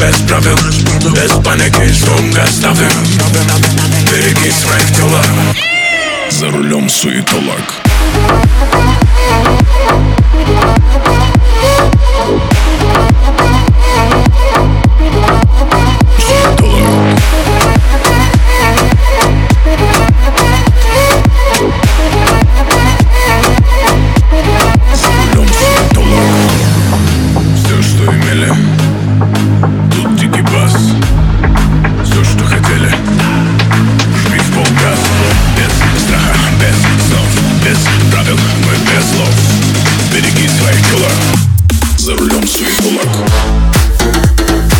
Bez prawy, bez paniki Szum gastawy Береги своих тела За рулем суетолог Thank sweet for my car.